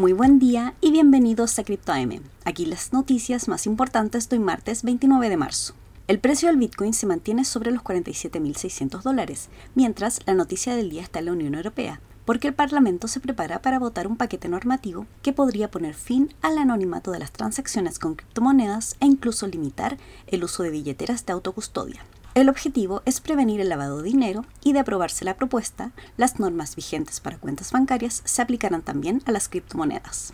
Muy buen día y bienvenidos a CryptoM. Aquí las noticias más importantes de hoy martes 29 de marzo. El precio del Bitcoin se mantiene sobre los 47.600 dólares, mientras la noticia del día está en la Unión Europea, porque el Parlamento se prepara para votar un paquete normativo que podría poner fin al anonimato de las transacciones con criptomonedas e incluso limitar el uso de billeteras de autocustodia. El objetivo es prevenir el lavado de dinero y de aprobarse la propuesta, las normas vigentes para cuentas bancarias se aplicarán también a las criptomonedas.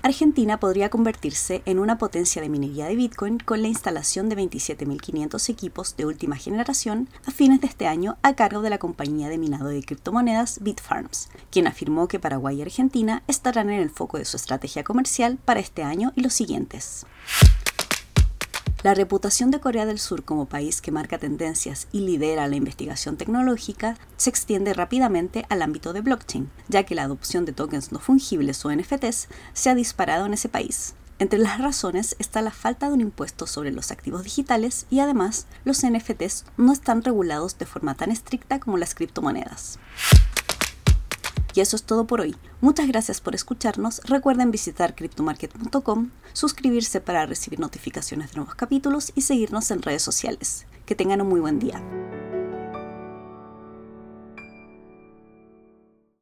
Argentina podría convertirse en una potencia de minería de Bitcoin con la instalación de 27.500 equipos de última generación a fines de este año a cargo de la compañía de minado de criptomonedas Bitfarms, quien afirmó que Paraguay y Argentina estarán en el foco de su estrategia comercial para este año y los siguientes. La reputación de Corea del Sur como país que marca tendencias y lidera la investigación tecnológica se extiende rápidamente al ámbito de blockchain, ya que la adopción de tokens no fungibles o NFTs se ha disparado en ese país. Entre las razones está la falta de un impuesto sobre los activos digitales y además los NFTs no están regulados de forma tan estricta como las criptomonedas. Y eso es todo por hoy. Muchas gracias por escucharnos. Recuerden visitar cryptomarket.com, suscribirse para recibir notificaciones de nuevos capítulos y seguirnos en redes sociales. Que tengan un muy buen día.